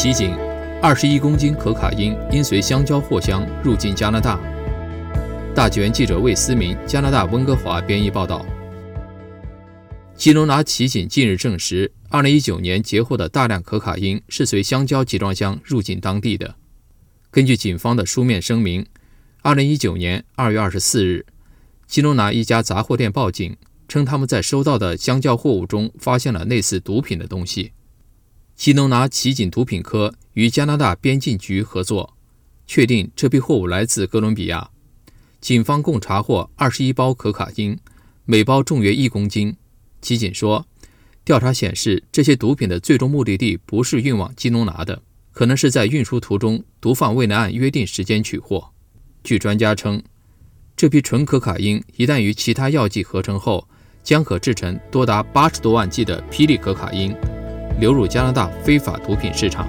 奇景，二十一公斤可卡因因随香蕉货箱入境加拿大。大纪元记者魏思明，加拿大温哥华编译报道。基隆拿奇景近日证实，二零一九年截获的大量可卡因是随香蕉集装箱入境当地的。根据警方的书面声明，二零一九年二月二十四日，基隆拿一家杂货店报警称，他们在收到的香蕉货物中发现了类似毒品的东西。基隆拿奇景毒品科与加拿大边境局合作，确定这批货物来自哥伦比亚。警方共查获二十一包可卡因，每包重约一公斤。奇警说，调查显示，这些毒品的最终目的地不是运往基隆拿的，可能是在运输途中，毒贩未能按约定时间取货。据专家称，这批纯可卡因一旦与其他药剂合成后，将可制成多达八十多万剂的霹雳可卡因。流入加拿大非法毒品市场。